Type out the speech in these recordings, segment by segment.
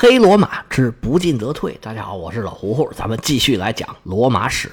黑罗马之不进则退。大家好，我是老胡胡，咱们继续来讲罗马史。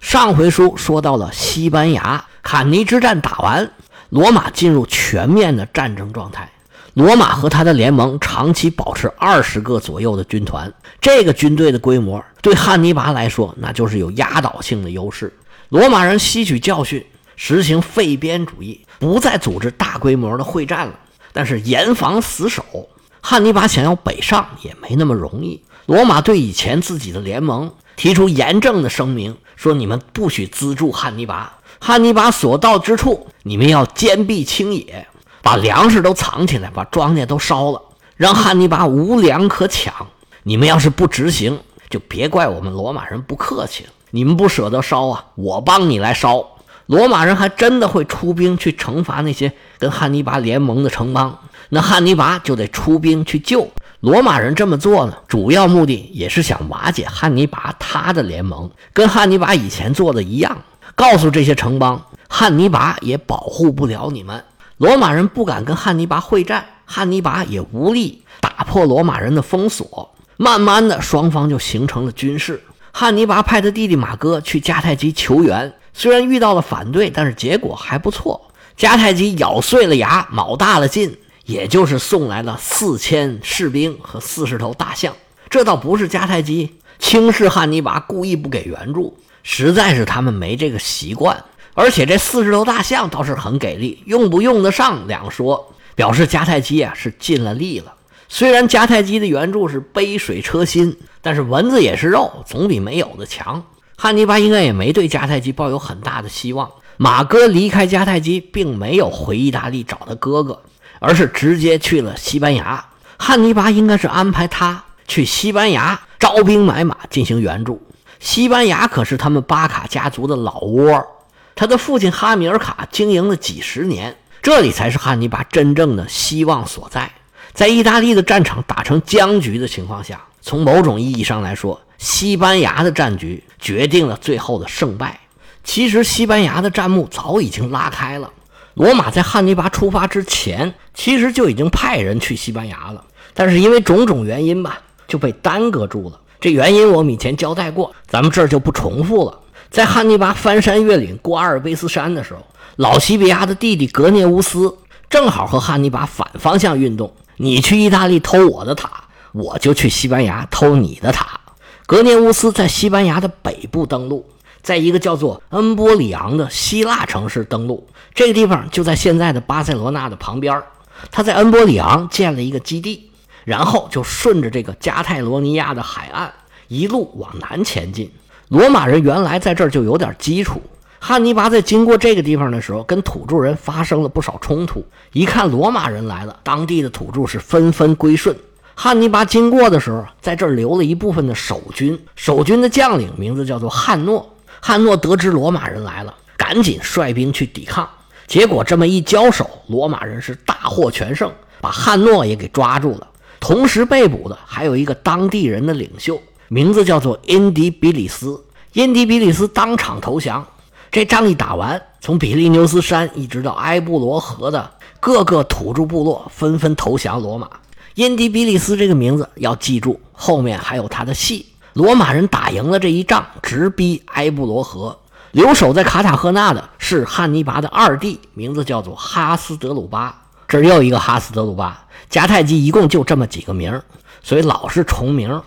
上回书说到了西班牙坎尼之战打完，罗马进入全面的战争状态。罗马和他的联盟长期保持二十个左右的军团，这个军队的规模对汉尼拔来说那就是有压倒性的优势。罗马人吸取教训，实行废边主义，不再组织大规模的会战了，但是严防死守。汉尼拔想要北上也没那么容易。罗马对以前自己的联盟提出严正的声明，说你们不许资助汉尼拔，汉尼拔所到之处，你们要坚壁清野。把粮食都藏起来，把庄稼都烧了，让汉尼拔无粮可抢。你们要是不执行，就别怪我们罗马人不客气了。你们不舍得烧啊，我帮你来烧。罗马人还真的会出兵去惩罚那些跟汉尼拔联盟的城邦，那汉尼拔就得出兵去救。罗马人这么做呢，主要目的也是想瓦解汉尼拔他的联盟，跟汉尼拔以前做的一样，告诉这些城邦，汉尼拔也保护不了你们。罗马人不敢跟汉尼拔会战，汉尼拔也无力打破罗马人的封锁。慢慢的，双方就形成了军事。汉尼拔派他弟弟马哥去迦太基求援，虽然遇到了反对，但是结果还不错。迦太基咬碎了牙，卯大了劲，也就是送来了四千士兵和四十头大象。这倒不是迦太基轻视汉尼拔，故意不给援助，实在是他们没这个习惯。而且这四十头大象倒是很给力，用不用得上两说，表示迦太基啊是尽了力了。虽然迦太基的援助是杯水车薪，但是蚊子也是肉，总比没有的强。汉尼拔应该也没对迦太基抱有很大的希望。马哥离开迦太基，并没有回意大利找他哥哥，而是直接去了西班牙。汉尼拔应该是安排他去西班牙招兵买马进行援助。西班牙可是他们巴卡家族的老窝。他的父亲哈米尔卡经营了几十年，这里才是汉尼拔真正的希望所在。在意大利的战场打成僵局的情况下，从某种意义上来说，西班牙的战局决定了最后的胜败。其实，西班牙的战幕早已经拉开了。罗马在汉尼拔出发之前，其实就已经派人去西班牙了，但是因为种种原因吧，就被耽搁住了。这原因我们以前交代过，咱们这儿就不重复了。在汉尼拔翻山越岭过阿尔卑斯山的时候，老西比亚的弟弟格涅乌斯正好和汉尼拔反方向运动。你去意大利偷我的塔，我就去西班牙偷你的塔。格涅乌斯在西班牙的北部登陆，在一个叫做恩波里昂的希腊城市登陆。这个地方就在现在的巴塞罗那的旁边。他在恩波里昂建了一个基地，然后就顺着这个加泰罗尼亚的海岸一路往南前进。罗马人原来在这儿就有点基础。汉尼拔在经过这个地方的时候，跟土著人发生了不少冲突。一看罗马人来了，当地的土著是纷纷归顺。汉尼拔经过的时候，在这儿留了一部分的守军。守军的将领名字叫做汉诺。汉诺得知罗马人来了，赶紧率兵去抵抗。结果这么一交手，罗马人是大获全胜，把汉诺也给抓住了。同时被捕的还有一个当地人的领袖。名字叫做因迪比里斯，因迪比里斯当场投降。这仗一打完，从比利牛斯山一直到埃布罗河的各个土著部落纷纷投降罗马。因迪比利斯这个名字要记住，后面还有他的戏。罗马人打赢了这一仗，直逼埃布罗河。留守在卡塔赫纳的是汉尼拔的二弟，名字叫做哈斯德鲁巴。这又一个哈斯德鲁巴。迦太基一共就这么几个名儿所以老是重名。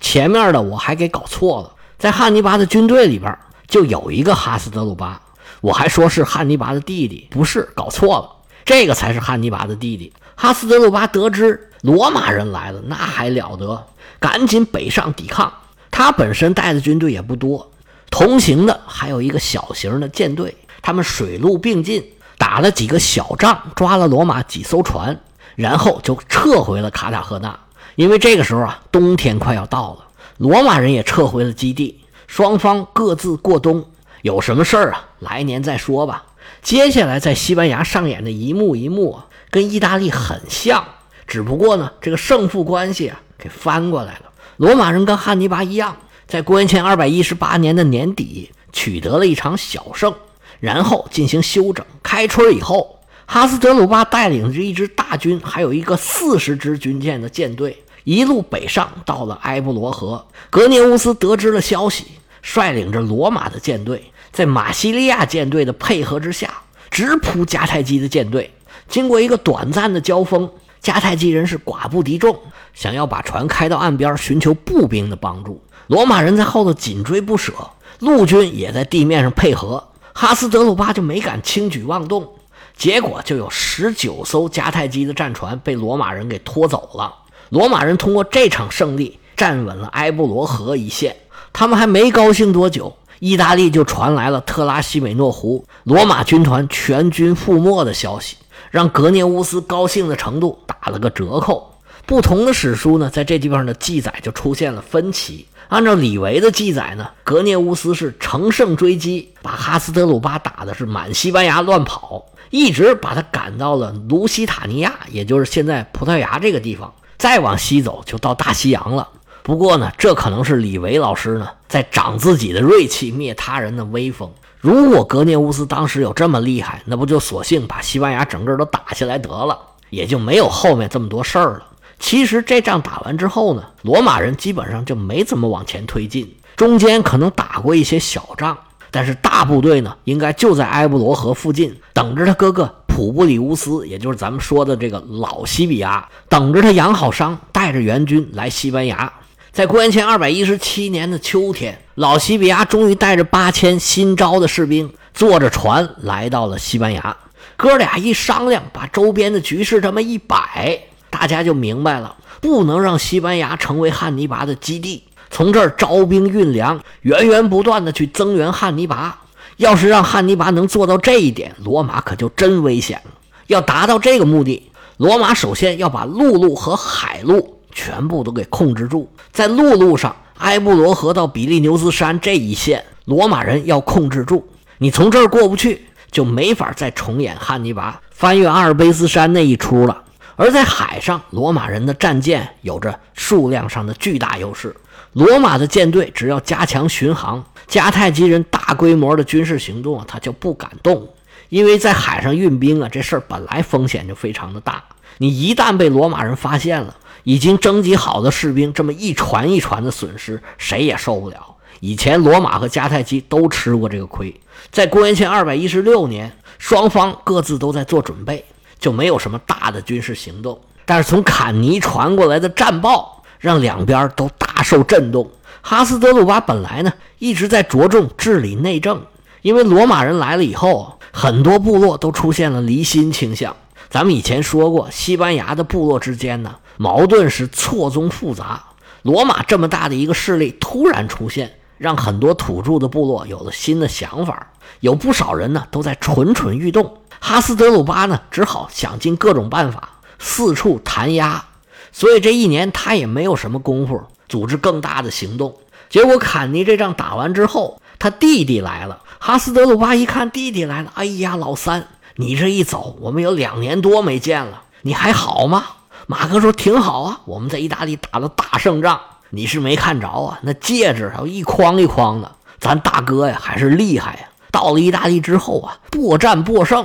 前面的我还给搞错了，在汉尼拔的军队里边就有一个哈斯德鲁巴，我还说是汉尼拔的弟弟，不是，搞错了，这个才是汉尼拔的弟弟。哈斯德鲁巴得知罗马人来了，那还了得，赶紧北上抵抗。他本身带的军队也不多，同行的还有一个小型的舰队，他们水陆并进，打了几个小仗，抓了罗马几艘船，然后就撤回了卡塔赫纳。因为这个时候啊，冬天快要到了，罗马人也撤回了基地，双方各自过冬。有什么事儿啊？来年再说吧。接下来在西班牙上演的一幕一幕啊，跟意大利很像，只不过呢，这个胜负关系啊给翻过来了。罗马人跟汉尼拔一样，在公元前二百一十八年的年底取得了一场小胜，然后进行休整。开春以后，哈斯德鲁巴带领着一支大军，还有一个四十支军舰的舰队。一路北上，到了埃布罗河。格涅乌斯得知了消息，率领着罗马的舰队，在马西利亚舰队的配合之下，直扑迦太基的舰队。经过一个短暂的交锋，迦太基人是寡不敌众，想要把船开到岸边，寻求步兵的帮助。罗马人在后头紧追不舍，陆军也在地面上配合。哈斯德鲁巴就没敢轻举妄动，结果就有十九艘迦太基的战船被罗马人给拖走了。罗马人通过这场胜利站稳了埃布罗河一线，他们还没高兴多久，意大利就传来了特拉西美诺湖罗马军团全军覆没的消息，让格涅乌斯高兴的程度打了个折扣。不同的史书呢，在这地方的记载就出现了分歧。按照李维的记载呢，格涅乌斯是乘胜追击，把哈斯德鲁巴打的是满西班牙乱跑，一直把他赶到了卢西塔尼亚，也就是现在葡萄牙这个地方。再往西走就到大西洋了。不过呢，这可能是李维老师呢在长自己的锐气，灭他人的威风。如果格涅乌斯当时有这么厉害，那不就索性把西班牙整个都打下来得了，也就没有后面这么多事儿了。其实这仗打完之后呢，罗马人基本上就没怎么往前推进，中间可能打过一些小仗，但是大部队呢，应该就在埃布罗河附近等着他哥哥普布里乌斯，也就是咱们说的这个老西比亚，等着他养好伤，带着援军来西班牙。在公元前二百一十七年的秋天，老西比亚终于带着八千新招的士兵，坐着船来到了西班牙。哥俩一商量，把周边的局势这么一摆。大家就明白了，不能让西班牙成为汉尼拔的基地，从这儿招兵运粮，源源不断的去增援汉尼拔。要是让汉尼拔能做到这一点，罗马可就真危险了。要达到这个目的，罗马首先要把陆路和海路全部都给控制住。在陆路上，埃布罗河到比利牛斯山这一线，罗马人要控制住。你从这儿过不去，就没法再重演汉尼拔翻越阿尔卑斯山那一出了。而在海上，罗马人的战舰有着数量上的巨大优势。罗马的舰队只要加强巡航，迦太基人大规模的军事行动啊，他就不敢动。因为在海上运兵啊，这事儿本来风险就非常的大。你一旦被罗马人发现了，已经征集好的士兵这么一船一船的损失，谁也受不了。以前罗马和迦太基都吃过这个亏。在公元前二百一十六年，双方各自都在做准备。就没有什么大的军事行动，但是从坎尼传过来的战报让两边都大受震动。哈斯德鲁巴本来呢一直在着重治理内政，因为罗马人来了以后，很多部落都出现了离心倾向。咱们以前说过，西班牙的部落之间呢矛盾是错综复杂。罗马这么大的一个势力突然出现，让很多土著的部落有了新的想法，有不少人呢都在蠢蠢欲动。哈斯德鲁巴呢，只好想尽各种办法四处弹压，所以这一年他也没有什么功夫组织更大的行动。结果坎尼这仗打完之后，他弟弟来了。哈斯德鲁巴一看弟弟来了，哎呀，老三，你这一走，我们有两年多没见了，你还好吗？马哥说挺好啊，我们在意大利打了大胜仗，你是没看着啊，那戒指还一筐一筐的，咱大哥呀还是厉害呀。到了意大利之后啊，不战不胜。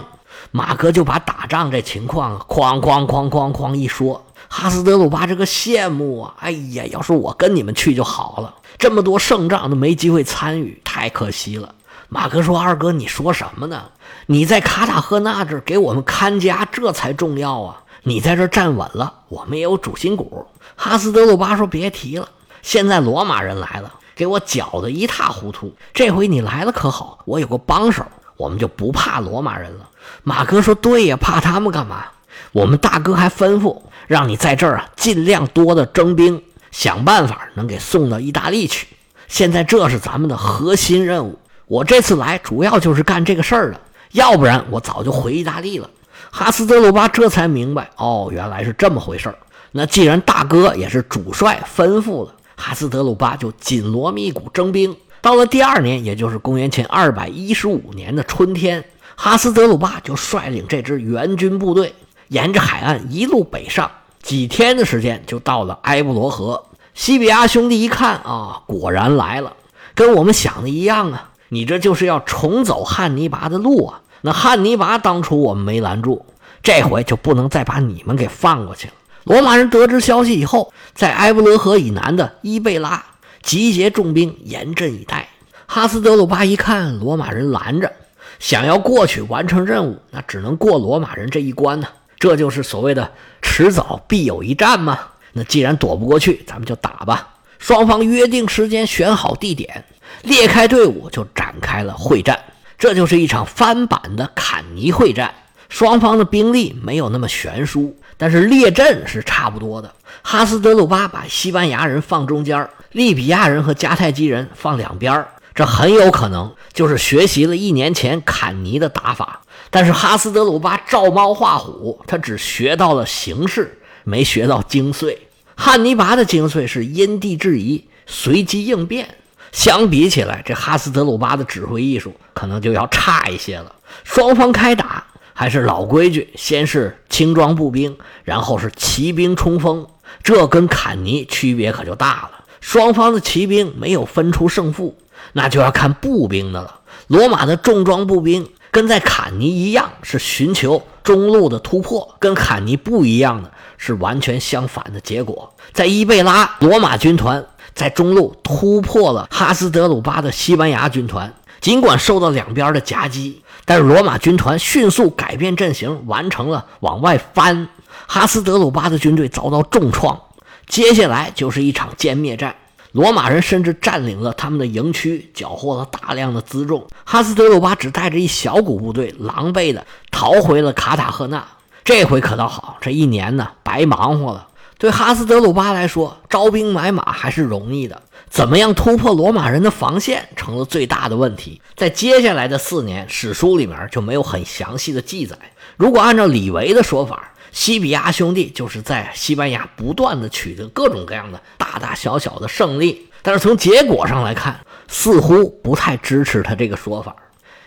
马哥就把打仗这情况哐哐哐哐哐一说，哈斯德鲁巴这个羡慕啊！哎呀，要是我跟你们去就好了，这么多胜仗都没机会参与，太可惜了。马哥说：“二哥，你说什么呢？你在卡塔赫纳这给我们看家，这才重要啊！你在这站稳了，我们也有主心骨。”哈斯德鲁巴说：“别提了，现在罗马人来了，给我搅得一塌糊涂。这回你来了可好，我有个帮手，我们就不怕罗马人了。”马哥说：“对呀，怕他们干嘛？我们大哥还吩咐让你在这儿啊，尽量多的征兵，想办法能给送到意大利去。现在这是咱们的核心任务。我这次来主要就是干这个事儿的，要不然我早就回意大利了。”哈斯德鲁巴这才明白，哦，原来是这么回事。那既然大哥也是主帅吩咐了，哈斯德鲁巴就紧锣密鼓征兵。到了第二年，也就是公元前二百一十五年的春天。哈斯德鲁巴就率领这支援军部队，沿着海岸一路北上，几天的时间就到了埃布罗河。西比亚兄弟一看啊，果然来了，跟我们想的一样啊！你这就是要重走汉尼拔的路啊！那汉尼拔当初我们没拦住，这回就不能再把你们给放过去了。罗马人得知消息以后，在埃布勒河以南的伊贝拉集结重兵，严阵以待。哈斯德鲁巴一看罗马人拦着，想要过去完成任务，那只能过罗马人这一关呢。这就是所谓的迟早必有一战嘛。那既然躲不过去，咱们就打吧。双方约定时间，选好地点，列开队伍，就展开了会战。这就是一场翻版的坎尼会战。双方的兵力没有那么悬殊，但是列阵是差不多的。哈斯德鲁巴把西班牙人放中间，利比亚人和迦太基人放两边这很有可能就是学习了一年前坎尼的打法。但是哈斯德鲁巴照猫画虎，他只学到了形式，没学到精髓。汉尼拔的精髓是因地制宜、随机应变。相比起来，这哈斯德鲁巴的指挥艺术可能就要差一些了。双方开打还是老规矩，先是轻装步兵，然后是骑兵冲锋。这跟坎尼区别可就大了。双方的骑兵没有分出胜负，那就要看步兵的了。罗马的重装步兵跟在坎尼一样，是寻求中路的突破。跟坎尼不一样的是完全相反的结果。在伊贝拉，罗马军团。在中路突破了哈斯德鲁巴的西班牙军团，尽管受到两边的夹击，但是罗马军团迅速改变阵型，完成了往外翻。哈斯德鲁巴的军队遭到重创，接下来就是一场歼灭战。罗马人甚至占领了他们的营区，缴获了大量的辎重。哈斯德鲁巴只带着一小股部队，狼狈地逃回了卡塔赫纳。这回可倒好，这一年呢，白忙活了。对哈斯德鲁巴来说，招兵买马还是容易的，怎么样突破罗马人的防线成了最大的问题。在接下来的四年，史书里面就没有很详细的记载。如果按照李维的说法，西比亚兄弟就是在西班牙不断的取得各种各样的大大小小的胜利，但是从结果上来看，似乎不太支持他这个说法。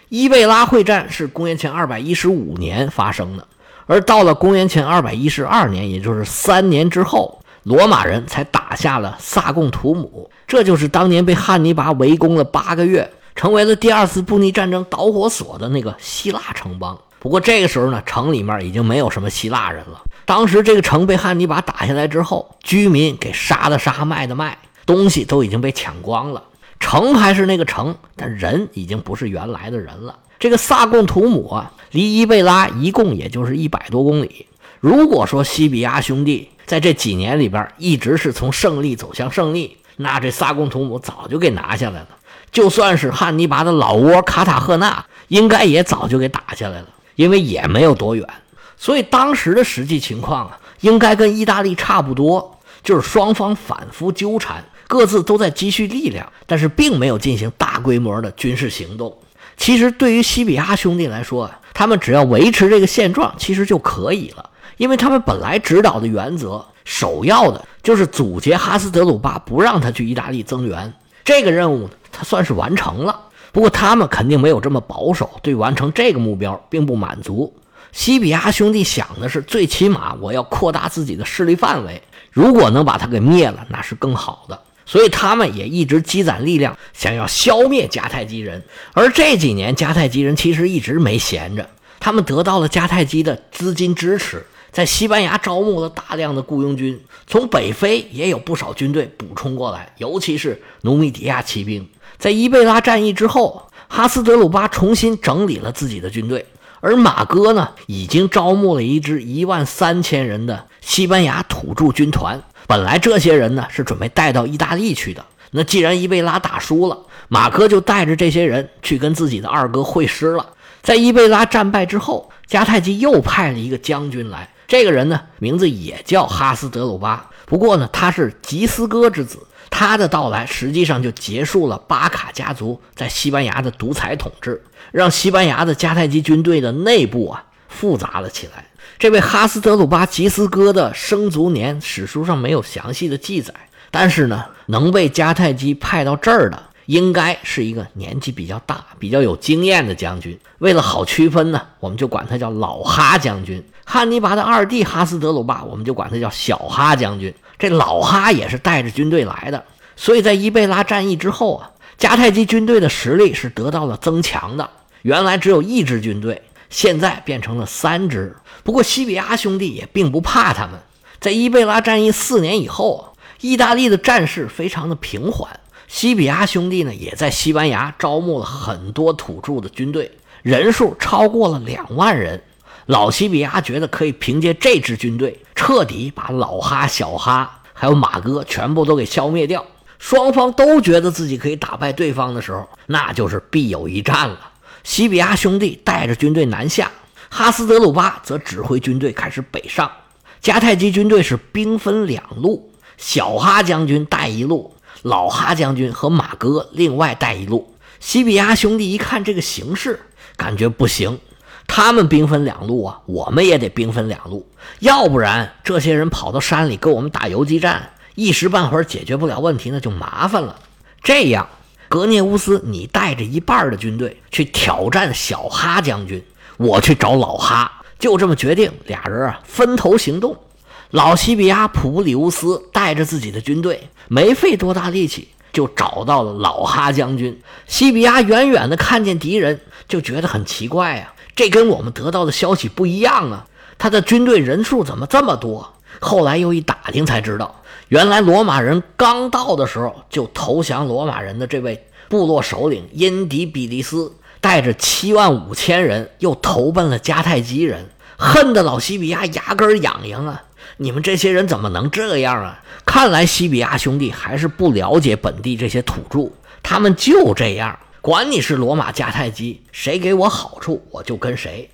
伊贝拉会战是公元前二百一十五年发生的。而到了公元前二百一十二年，也就是三年之后，罗马人才打下了萨贡图姆，这就是当年被汉尼拔围攻了八个月，成为了第二次布匿战争导火索的那个希腊城邦。不过这个时候呢，城里面已经没有什么希腊人了。当时这个城被汉尼拔打下来之后，居民给杀的杀，卖的卖，东西都已经被抢光了。城还是那个城，但人已经不是原来的人了。这个萨贡图姆啊，离伊贝拉一共也就是一百多公里。如果说西比亚兄弟在这几年里边一直是从胜利走向胜利，那这萨贡图姆早就给拿下来了。就算是汉尼拔的老窝卡塔赫纳，应该也早就给打下来了，因为也没有多远。所以当时的实际情况啊，应该跟意大利差不多，就是双方反复纠缠，各自都在积蓄力量，但是并没有进行大规模的军事行动。其实对于西比亚兄弟来说，他们只要维持这个现状，其实就可以了。因为他们本来指导的原则，首要的就是阻截哈斯德鲁巴，不让他去意大利增援。这个任务他算是完成了。不过他们肯定没有这么保守，对完成这个目标并不满足。西比亚兄弟想的是，最起码我要扩大自己的势力范围。如果能把他给灭了，那是更好的。所以他们也一直积攒力量，想要消灭迦太基人。而这几年，迦太基人其实一直没闲着，他们得到了迦太基的资金支持，在西班牙招募了大量的雇佣军，从北非也有不少军队补充过来，尤其是努米底亚骑兵。在伊贝拉战役之后，哈斯德鲁巴重新整理了自己的军队，而马哥呢，已经招募了一支一万三千人的西班牙土著军团。本来这些人呢是准备带到意大利去的。那既然伊贝拉打输了，马哥就带着这些人去跟自己的二哥会师了。在伊贝拉战败之后，迦太基又派了一个将军来，这个人呢名字也叫哈斯德鲁巴，不过呢他是吉斯哥之子。他的到来实际上就结束了巴卡家族在西班牙的独裁统治，让西班牙的迦太基军队的内部啊复杂了起来。这位哈斯德鲁巴吉斯哥的生卒年，史书上没有详细的记载。但是呢，能被迦太基派到这儿的，应该是一个年纪比较大、比较有经验的将军。为了好区分呢，我们就管他叫老哈将军。汉尼拔的二弟哈斯德鲁巴，我们就管他叫小哈将军。这老哈也是带着军队来的，所以在伊贝拉战役之后啊，迦太基军队的实力是得到了增强的。原来只有一支军队。现在变成了三支，不过西比亚兄弟也并不怕他们。在伊贝拉战役四年以后啊，意大利的战事非常的平缓。西比亚兄弟呢，也在西班牙招募了很多土著的军队，人数超过了两万人。老西比亚觉得可以凭借这支军队彻底把老哈、小哈还有马哥全部都给消灭掉。双方都觉得自己可以打败对方的时候，那就是必有一战了。西比亚兄弟带着军队南下，哈斯德鲁巴则指挥军队开始北上。迦太基军队是兵分两路，小哈将军带一路。老哈将军和马哥另外带一路，西比亚兄弟一看这个形势，感觉不行，他们兵分两路啊，我们也得兵分两路，要不然这些人跑到山里跟我们打游击战，一时半会儿解决不了问题，那就麻烦了。这样，格涅乌斯，你带着一半的军队去挑战小哈将军，我去找老哈，就这么决定，俩人啊分头行动。老西比亚普布里乌斯带着自己的军队，没费多大力气就找到了老哈将军。西比亚远远的看见敌人，就觉得很奇怪啊，这跟我们得到的消息不一样啊！他的军队人数怎么这么多？后来又一打听才知道，原来罗马人刚到的时候就投降罗马人的这位部落首领因迪比利斯，带着七万五千人又投奔了迦太基人，恨得老西比亚牙根痒痒啊！你们这些人怎么能这样啊？看来西比亚兄弟还是不了解本地这些土著，他们就这样，管你是罗马迦太基，谁给我好处我就跟谁。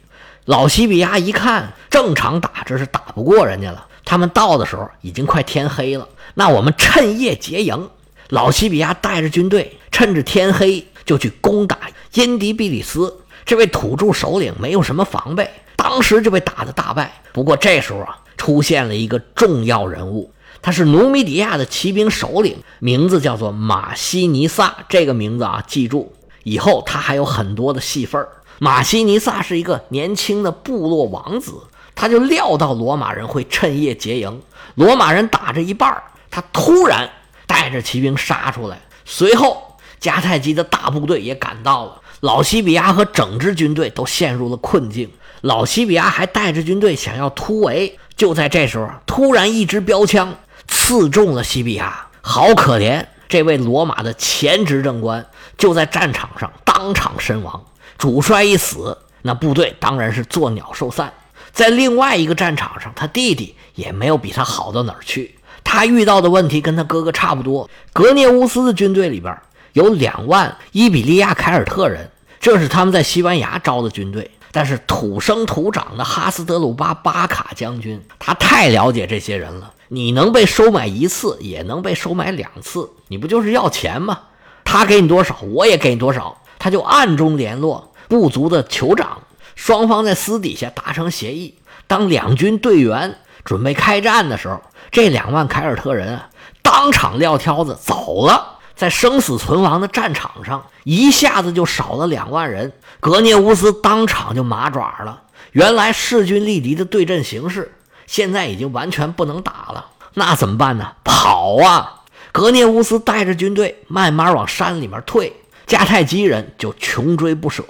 老西比亚一看正常打，这是打不过人家了。他们到的时候已经快天黑了，那我们趁夜劫营。老西比亚带着军队，趁着天黑就去攻打因迪比里斯。这位土著首领没有什么防备，当时就被打得大败。不过这时候啊。出现了一个重要人物，他是努米底亚的骑兵首领，名字叫做马西尼萨。这个名字啊，记住，以后他还有很多的戏份马西尼萨是一个年轻的部落王子，他就料到罗马人会趁夜劫营。罗马人打着一半，他突然带着骑兵杀出来，随后迦太基的大部队也赶到了，老西比亚和整支军队都陷入了困境。老西比亚还带着军队想要突围。就在这时候，突然一支标枪刺中了西比亚，好可怜！这位罗马的前执政官就在战场上当场身亡。主帅一死，那部队当然是作鸟兽散。在另外一个战场上，他弟弟也没有比他好到哪儿去。他遇到的问题跟他哥哥差不多。格涅乌斯的军队里边有两万伊比利亚凯尔特人，这是他们在西班牙招的军队。但是土生土长的哈斯德鲁巴巴卡将军，他太了解这些人了。你能被收买一次，也能被收买两次，你不就是要钱吗？他给你多少，我也给你多少。他就暗中联络部族的酋长，双方在私底下达成协议。当两军队员准备开战的时候，这两万凯尔特人啊，当场撂挑子走了。在生死存亡的战场上，一下子就少了两万人，格涅乌斯当场就麻爪了。原来势均力敌的对阵形势，现在已经完全不能打了。那怎么办呢？跑啊！格涅乌斯带着军队慢慢往山里面退，迦太基人就穷追不舍。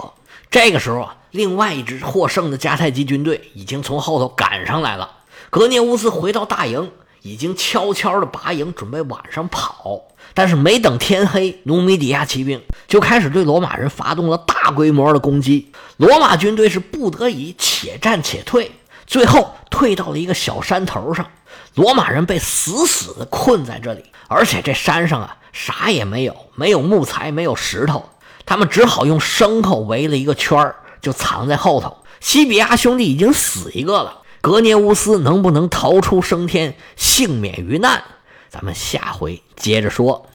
这个时候啊，另外一支获胜的迦太基军队已经从后头赶上来了。格涅乌斯回到大营，已经悄悄地拔营，准备晚上跑。但是没等天黑，努米底亚骑兵就开始对罗马人发动了大规模的攻击。罗马军队是不得已且战且退，最后退到了一个小山头上。罗马人被死死地困在这里，而且这山上啊啥也没有，没有木材，没有石头，他们只好用牲口围了一个圈儿，就藏在后头。西比亚兄弟已经死一个了，格涅乌斯能不能逃出生天，幸免于难？咱们下回接着说。